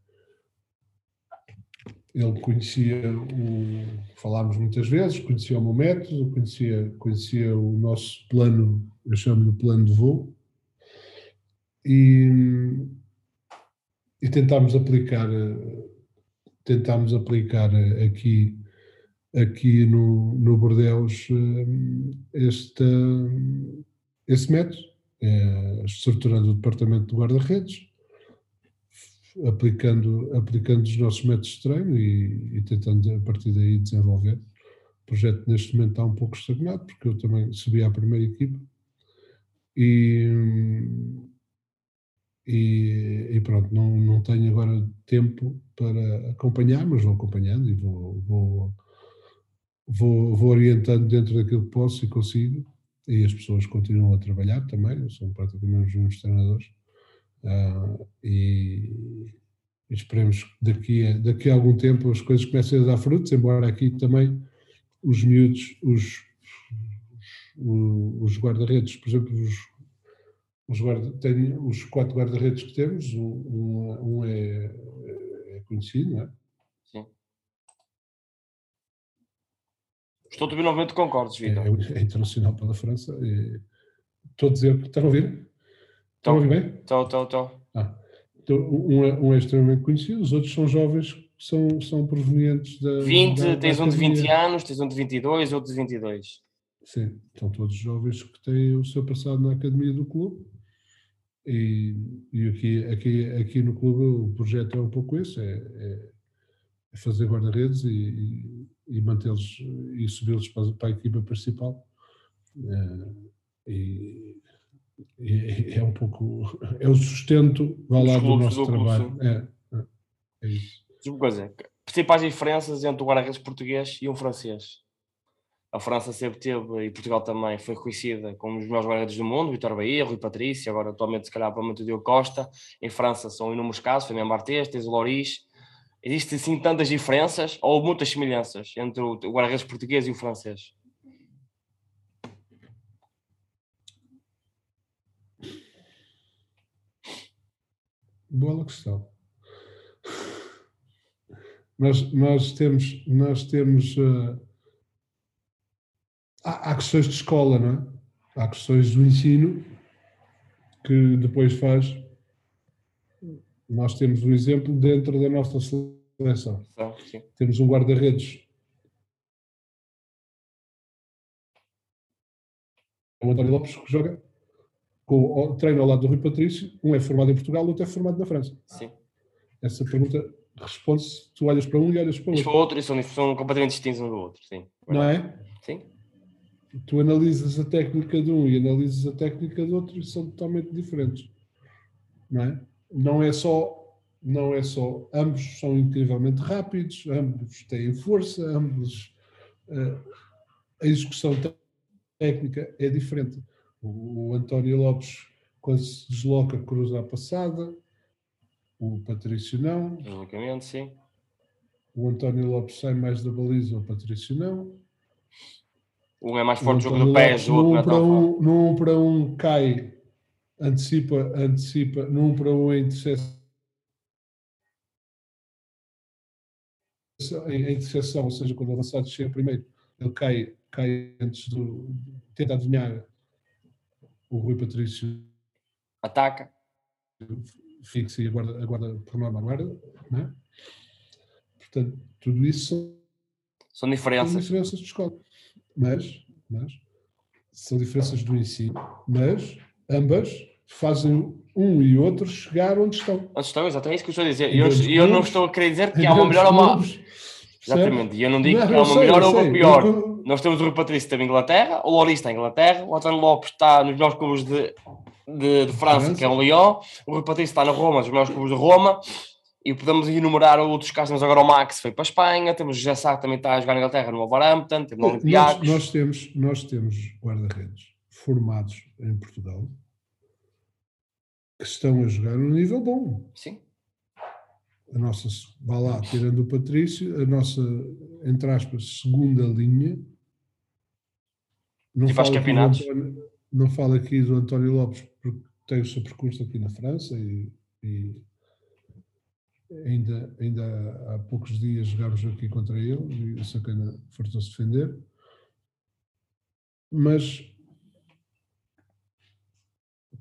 [SPEAKER 3] ele conhecia, o, falámos muitas vezes, conhecia o meu método, conhecia, conhecia o nosso plano, eu chamo-lhe plano de voo, e, e tentámos aplicar, tentámos aplicar aqui, aqui no, no Bordeus este, esse método, é, estruturando o departamento de guarda-redes, aplicando, aplicando os nossos métodos de treino e, e, tentando a partir daí desenvolver. O projeto neste momento está um pouco estagnado, porque eu também subi à primeira equipa e, e, e, pronto, não, não tenho agora tempo para acompanhar, mas vou acompanhando e vou, vou, vou, vou orientando dentro daquilo que posso e consigo. E as pessoas continuam a trabalhar também, são praticamente os meus treinadores e, e esperemos que daqui a, daqui a algum tempo as coisas comecem a dar frutos, embora aqui também os miúdos, os, os, os guarda-redes, por exemplo, os, os, guarda, tem, os quatro guarda-redes que temos, um, um é, é, conhecido, não é?
[SPEAKER 2] Sim. Estou a novamente concordo, Vitor.
[SPEAKER 3] É, é, internacional pela França. É, estou a dizer, estão a ouvir? Estão a ouvir bem?
[SPEAKER 2] Estou, estou, estou.
[SPEAKER 3] Ah, então, um, é, um é extremamente conhecido, os outros são jovens que são, são provenientes da.
[SPEAKER 2] 20,
[SPEAKER 3] da,
[SPEAKER 2] tens da um de 20 anos, tens um de 22, outro de 22.
[SPEAKER 3] Sim, são todos jovens que têm o seu passado na academia do clube. E, e aqui, aqui, aqui no clube o projeto é um pouco esse: é, é, fazer guarda-redes e, e, e mantê-los e subi-los para, para, a equipa principal. É, e, e, é um pouco. É o sustento, vá lá, do nosso do trabalho. É, é, é isso.
[SPEAKER 2] Diz uma coisa: principais diferenças entre o guarda-redes português e um francês? A França sempre teve, e Portugal também, foi reconhecida como os melhores guarda-redes do mundo, Vitor Bahia, Rui Patrício, agora atualmente se calhar provavelmente o Diogo Costa, em França são inúmeros casos, Fernando Martês, tens o Loris, existem assim tantas diferenças, ou muitas semelhanças, entre o guarda-redes português e o francês?
[SPEAKER 3] Boa questão. Nós, nós temos, nós temos uh há, há questões de escola, não é? Há questões do ensino que depois faz. Nós temos um exemplo dentro da nossa seleção.
[SPEAKER 2] Ah,
[SPEAKER 3] temos um guarda-redes. O António Lopes que joga com, treino ao lado do Rui Patrício, um é formado em Portugal, o outro é formado na França.
[SPEAKER 2] Sim.
[SPEAKER 3] Essa pergunta responde-se, tu olhas para um e olhas para o outro.
[SPEAKER 2] para o outro e são, são completamente distintos um do outro, sim.
[SPEAKER 3] Não é?
[SPEAKER 2] Sim
[SPEAKER 3] tu analisas a técnica de um e analisas a técnica do outro e são totalmente diferentes. Não é? Não é só não é só ambos são incrivelmente rápidos, ambos têm força, ambos uh, a execução técnica é diferente. O, o António Lopes quando se desloca cruza a passada, o Patrício não.
[SPEAKER 2] Logicamente, sim.
[SPEAKER 3] O António Lopes sai mais da baliza, o Patrício não.
[SPEAKER 2] Um é mais forte no jogo de pés, o outro não é tão
[SPEAKER 3] um, Num para um cai, antecipa, antecipa, num para um é interseção. Em interseção, ou seja, quando o avançado chega primeiro, ele cai, cai antes do. tenta adivinhar o Rui Patrício.
[SPEAKER 2] Ataca.
[SPEAKER 3] Fixa e aguarda, aguarda por norma, aguarda. Né? Portanto, tudo isso são,
[SPEAKER 2] são diferenças. São
[SPEAKER 3] diferenças de escola mas, mas são diferenças do ensino, mas ambas fazem um e outro chegar onde estão.
[SPEAKER 2] Onde estão, exatamente, é isso que eu estou a dizer. E eu, eu, não estou a querer dizer que há uma melhor ou uma. Exatamente, e eu não digo não, que há uma sei, melhor ou uma pior. Eu... Nós temos o Rui Patrício está em Inglaterra, o Loris está em Inglaterra, o António Lopes está nos melhores clubes de, de, de França, França, que é o Lyon, o Rui Patrício está na Roma, nos melhores clubes de Roma, e podemos enumerar outros casos, temos agora o Max foi para a Espanha, temos o Jessá que também está a jogar na Inglaterra no Wolverhampton, temos o.
[SPEAKER 3] Nós, nós, temos, nós temos guarda-redes formados em Portugal que estão a jogar num nível bom.
[SPEAKER 2] Sim.
[SPEAKER 3] A nossa, vá lá, tirando o Patrício, a nossa, entre aspas, segunda linha.
[SPEAKER 2] Não e faz campeonatos.
[SPEAKER 3] António, não falo aqui do António Lopes, porque tem o seu percurso aqui na França e, e ainda, ainda há poucos dias jogámos aqui contra ele e o Sacana fartou-se defender. Mas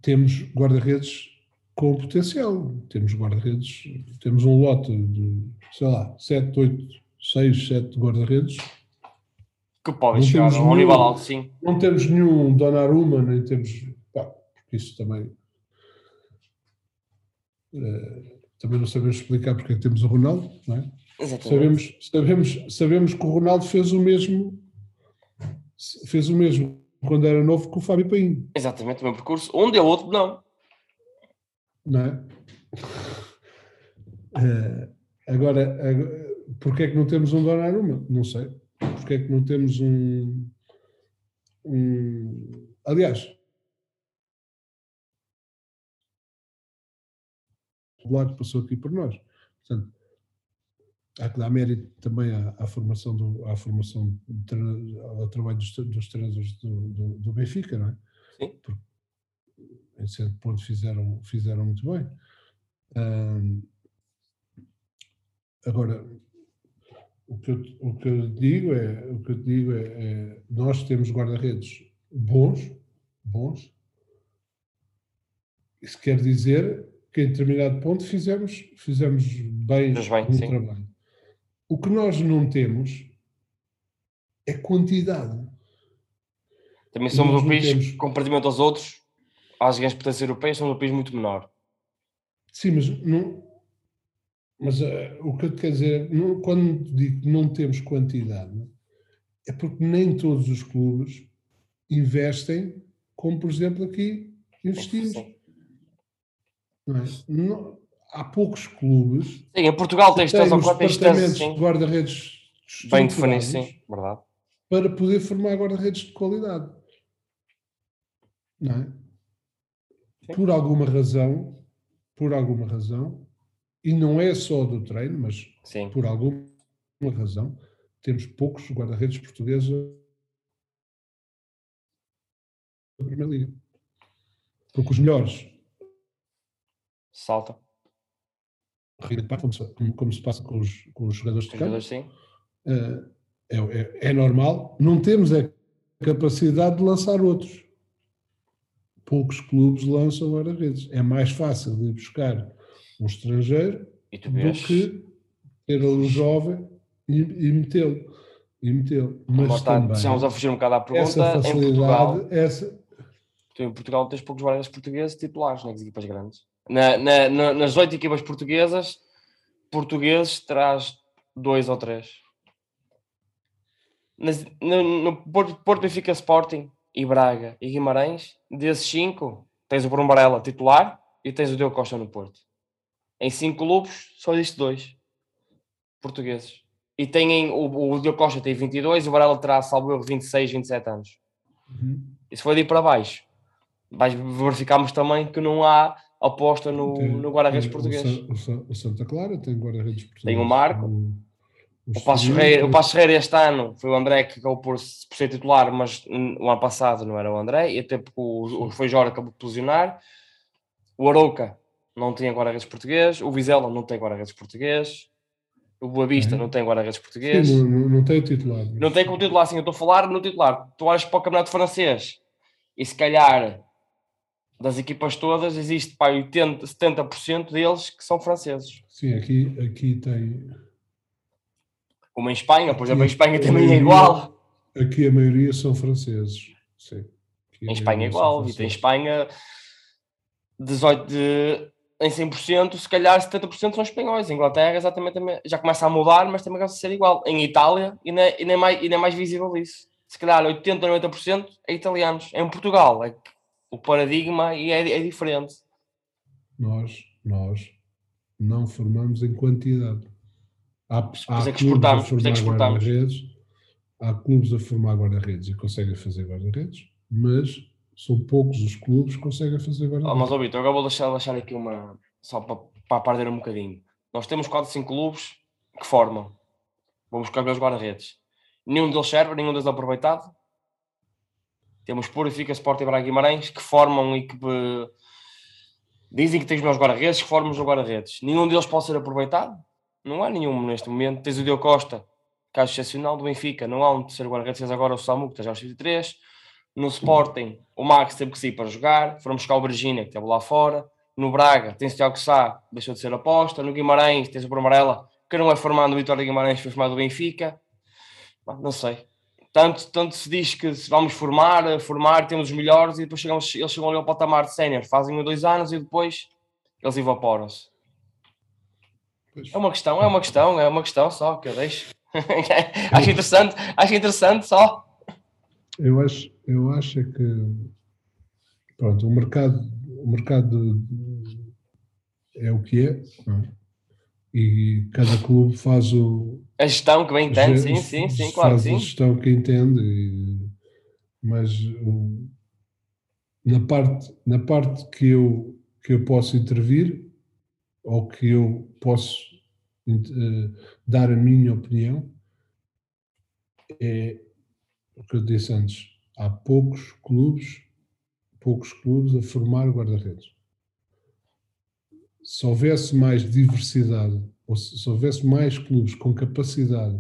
[SPEAKER 3] temos guarda-redes com potencial. Temos guarda-redes, temos um lote de, sei lá, 7, 8, 6, 7 guarda-redes.
[SPEAKER 2] Que podem chegar a um nível alto, sim.
[SPEAKER 3] Não temos nenhum Donnarumma, nem temos. Pá, porque isso também. Uh, também não sabemos explicar porque é que temos o Ronaldo, não é? Sabemos, sabemos, sabemos que o Ronaldo fez o mesmo fez o mesmo quando era novo com o Fábio Paim.
[SPEAKER 2] Exatamente, o mesmo percurso. Um deu, outro não.
[SPEAKER 3] Não é? Uh, agora, agora, porque é que não temos um Donnarumma? Não sei. Porque é que não temos um... um aliás, Black passou aqui por nós. Portanto, há que dar mérito também à, à formação, do, à formação ao trabalho dos, dos treinadores do, do, do, Benfica, não é?
[SPEAKER 2] Sim.
[SPEAKER 3] Porque, em certo ponto fizeram, fizeram muito bem. agora, o que, eu, o que eu digo é, o que eu digo é, é nós temos guarda-redes bons, bons. Isso quer dizer que em determinado ponto fizemos, fizemos bem,
[SPEAKER 2] bem
[SPEAKER 3] um trabalho. O que nós não temos é quantidade.
[SPEAKER 2] Também somos um país, temos... comparativamente aos outros, às grandes potências europeias, somos um país muito menor.
[SPEAKER 3] Sim, mas não, mas uh, o que eu te quero dizer, não, quando digo que não temos quantidade, é porque nem todos os clubes investem, como por exemplo aqui investimos. Não é? não, há poucos clubes.
[SPEAKER 2] Sim, em Portugal tens três ou quatro
[SPEAKER 3] de guarda-redes
[SPEAKER 2] bem definidos, sim, verdade.
[SPEAKER 3] Para poder formar guarda-redes de qualidade. Não é? Sim. Por alguma razão, por alguma razão, e não é só do treino, mas
[SPEAKER 2] Sim.
[SPEAKER 3] por alguma razão, temos poucos guarda-redes portugueses da Primeira Liga. Porque os melhores
[SPEAKER 2] saltam.
[SPEAKER 3] Como, como se passa com os, com os jogadores de campo.
[SPEAKER 2] Sim.
[SPEAKER 3] Uh, é, é, é normal. Não temos a capacidade de lançar outros. Poucos clubes lançam guarda-redes. É mais fácil de ir buscar um estrangeiro do que ter um jovem e, e metê-lo. E metê-lo. Mas está, também,
[SPEAKER 2] estamos a fugir um bocado à pergunta. Em Portugal, essa... tu em Portugal tens poucos guardas portugueses titulares nas equipas grandes. Na, na, na, nas oito equipas portuguesas, portugueses traz dois ou três. Nas, no, no Porto Benfica Sporting e Braga e Guimarães, desses cinco, tens o Bruno Varela titular e tens o Diogo Costa no Porto. Em cinco clubes, só existe dois portugueses. E têm, o, o Diogo Costa tem 22 e o Varela terá, salvo erro, 26, 27 anos. Uhum. Isso foi de ir para baixo. Mas verificamos também que não há aposta no, no guarda-redes português.
[SPEAKER 3] O, o, Santa Clara tem guarda-redes português.
[SPEAKER 2] Tem o Marco. O, o, Passo Ferreira, o Passo Ferreira este ano foi o André que acabou por, por ser titular, mas o ano passado não era o André, e até porque o, o foi Jorge acabou de posicionar. O Arouca não tem guarda-redes português, o Vizela não tem guarda-redes português, o Boa Vista é. não tem guarda-redes português.
[SPEAKER 3] Sim, não, não, tem o titular.
[SPEAKER 2] Mas... Não tem como titular, sim, eu estou a falar no titular. Tu olhas para o Campeonato Francês e se calhar das equipas todas existe para 80, 70% deles que são franceses.
[SPEAKER 3] Sim, aqui, aqui tem.
[SPEAKER 2] Como em Espanha, por exemplo, em Espanha também maioria, é igual.
[SPEAKER 3] Aqui a maioria são franceses. Sim.
[SPEAKER 2] em Espanha é igual, e tem Espanha 18 de em 100%, se calhar 70% são espanhóis. Em Inglaterra, exatamente, já começa a mudar, mas também começa a ser igual. Em Itália, e nem, e nem, mais, e nem mais visível isso. Se calhar 80% ou 90% é italianos. Em Portugal, é o paradigma é, é diferente.
[SPEAKER 3] Nós, nós não formamos em quantidade. Há,
[SPEAKER 2] há é que exportamos, por é que exportamos.
[SPEAKER 3] Há clubes a formar guarda-redes e conseguem fazer guarda-redes, mas são poucos os clubes que conseguem fazer guarda-redes.
[SPEAKER 2] Oh, mas, ó, Vitor, agora vou deixar, deixar aqui uma. só para, para perder um bocadinho. Nós temos 4, 5 clubes que formam. Vamos buscar os guarda-redes. Nenhum deles serve, nenhum deles é aproveitado. Temos Purifica, Sport e Guimarães que formam e que dizem que tens meus guarda-redes, que formam os guarda-redes. Nenhum deles pode ser aproveitado. Não há nenhum neste momento. Tens o Diogo Costa, caso excepcional do Benfica. Não há um terceiro guarda-redes. Tens agora o Samu, que está aos 23 no Sporting, o Max teve que sair para jogar. Foram buscar o Virgínia, que esteve lá fora. No Braga, tens o Tiago Sá, deixou de ser aposta. No Guimarães, tens o Brumarela, que não é formado no Vitória Guimarães, foi formado no Benfica. Não sei. Tanto, tanto se diz que vamos formar, formar, temos os melhores e depois chegamos, eles chegam ali ao patamar de sénior, fazem um dois anos e depois eles evaporam-se. É uma questão, é uma questão, é uma questão só que eu deixo. acho interessante, acho interessante só.
[SPEAKER 3] Eu acho, eu acho é que pronto, o mercado, o mercado é o que é, é? E cada clube faz o
[SPEAKER 2] a gestão que bem entende, sim, sim, sim, claro
[SPEAKER 3] faz
[SPEAKER 2] sim.
[SPEAKER 3] a gestão que entende, e, mas o, na parte na parte que eu que eu posso intervir ou que eu posso uh, dar a minha opinião, é o que eu disse antes, há poucos clubes, poucos clubes a formar guarda-redes. Se houvesse mais diversidade, ou se, se houvesse mais clubes com capacidade,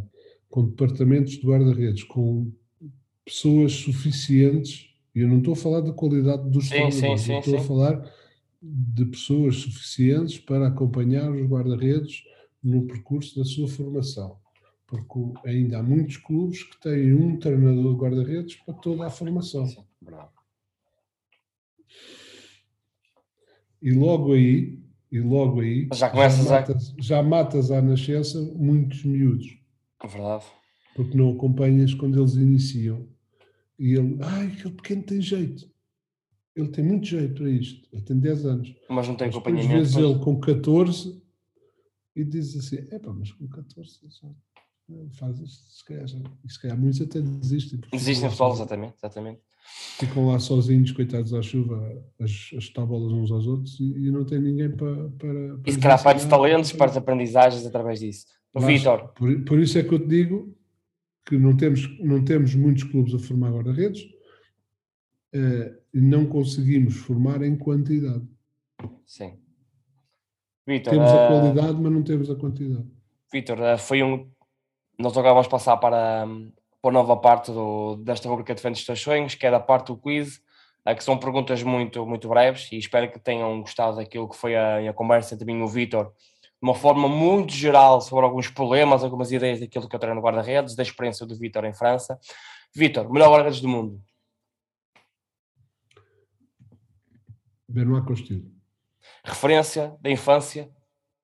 [SPEAKER 3] com departamentos de guarda-redes, com pessoas suficientes, e eu não estou a falar da qualidade dos sim, treinadores, sim, estou a falar de pessoas suficientes para acompanhar os guarda-redes no percurso da sua formação. Porque ainda há muitos clubes que têm um treinador de guarda-redes para toda a formação. Sim. E logo aí, e logo aí já, já, matas, a... já matas à nascença muitos miúdos.
[SPEAKER 2] Verdade.
[SPEAKER 3] Porque não acompanhas quando eles iniciam. E ele, ai, aquele pequeno tem jeito. Ele tem muito jeito para isto. Ele tem 10 anos.
[SPEAKER 2] Mas não tem mas acompanhamento.
[SPEAKER 3] Às vezes mas... ele com 14 e diz assim: é pá, mas com 14 faz isto, se calhar, já, se calhar muitos até desistem.
[SPEAKER 2] Desistem de futebol, exatamente, exatamente.
[SPEAKER 3] Ficam lá sozinhos, coitados à chuva, a, a chutar bolas uns aos outros e, e não tem ninguém para. para,
[SPEAKER 2] para e se calhar para os talentos, para as aprendizagens através disso. Vitor.
[SPEAKER 3] Por, por isso é que eu te digo que não temos, não temos muitos clubes a formar guarda-redes uh, e não conseguimos formar em quantidade.
[SPEAKER 2] Sim.
[SPEAKER 3] Vitor, temos a eh, qualidade, mas não temos a quantidade.
[SPEAKER 2] Vitor, uh, foi um. Nós agora vamos passar para, para a nova parte do, desta rubrica Defende os Teus Sonhos, que é da parte do quiz, que são perguntas muito, muito breves e espero que tenham gostado daquilo que foi a, a conversa entre mim e o Vitor, de uma forma muito geral sobre alguns problemas, algumas ideias daquilo que eu treino no guarda-redes, da experiência do Vitor em França. Vitor, melhor guarda-redes do mundo.
[SPEAKER 3] Benoit Costil
[SPEAKER 2] referência da infância,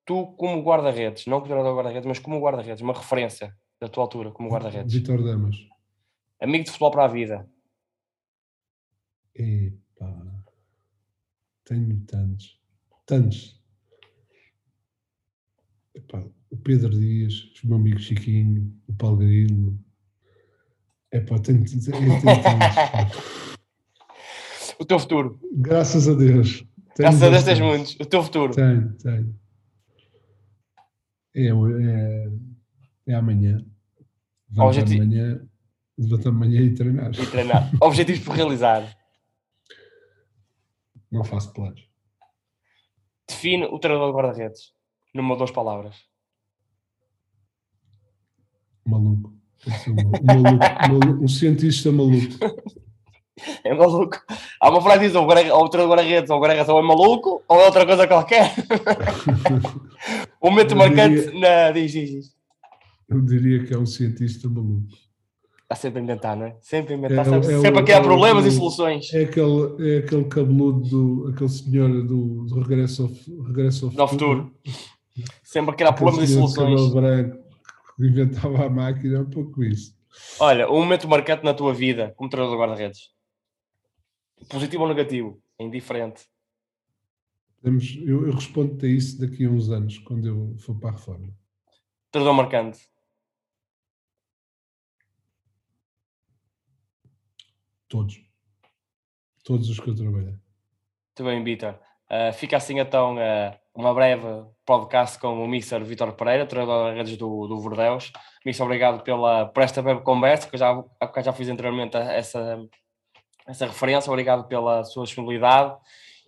[SPEAKER 2] tu como guarda-redes, não como treinador guarda-redes, mas como guarda-redes, uma referência da tua altura como guarda-redes.
[SPEAKER 3] Vitor Damas.
[SPEAKER 2] Amigo de futebol para a vida.
[SPEAKER 3] Epá, tenho tantos, tantos. Epá, o Pedro Dias, o meu amigo Chiquinho, o Paulo Grilo. Epá, tenho, tenho, tenho tantos.
[SPEAKER 2] o teu futuro.
[SPEAKER 3] Graças a Deus.
[SPEAKER 2] Graças a Deus tens muitos. O teu futuro.
[SPEAKER 3] Tenho, tenho. É, é, é amanhã. Vamos Objetivo... amanhã, levantar amanhã e treinar.
[SPEAKER 2] E treinar. Objetivos por realizar.
[SPEAKER 3] Não faço planos.
[SPEAKER 2] Define o treinador de guarda-redes numa ou duas palavras.
[SPEAKER 3] Maluco. Um, maluco, maluco, um cientista maluco.
[SPEAKER 2] É maluco. Há uma frase que diz: ou o treinador guarda-redes ou o guarda-redes ou é maluco ou é outra coisa qualquer. um momento marcante diria, na. Diz, diz, diz.
[SPEAKER 3] Eu diria que é um cientista maluco.
[SPEAKER 2] Está sempre a inventar, não é? Sempre a inventar, é, sempre, é sempre a criar problemas
[SPEAKER 3] é
[SPEAKER 2] e soluções.
[SPEAKER 3] É aquele, é aquele cabeludo, do, aquele senhor do, do Regresso ao, regresso ao
[SPEAKER 2] futuro. futuro. Sempre a criar problemas e soluções.
[SPEAKER 3] branco que inventava a máquina, é um pouco isso.
[SPEAKER 2] Olha, um momento marcante na tua vida como treinador de guarda-redes. Positivo ou negativo? É indiferente.
[SPEAKER 3] Eu, eu respondo-te a isso daqui a uns anos, quando eu for para a reforma.
[SPEAKER 2] Treinador marcante.
[SPEAKER 3] Todos. Todos os que eu trabalhei.
[SPEAKER 2] Muito bem, Vitor. Uh, fica assim então uh, uma breve podcast com o Mr. Vitor Pereira, treinador de redes do, do Verdeus. Mr. obrigado pela, por esta breve conversa, que eu já, já fiz anteriormente essa, essa referência. Obrigado pela sua disponibilidade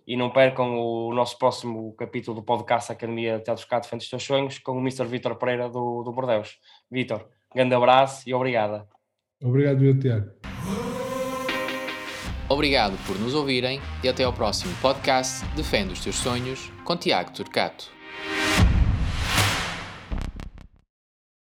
[SPEAKER 2] e não percam o nosso próximo capítulo do podcast Academia Teatro Cá Defende os Teus Sonhos com o Mr. Vitor Pereira do, do Bordeus. Vitor, grande abraço e obrigada.
[SPEAKER 3] Obrigado, Tiago.
[SPEAKER 1] Obrigado por nos ouvirem e até ao próximo podcast Defende os Teus Sonhos com Tiago Turcato.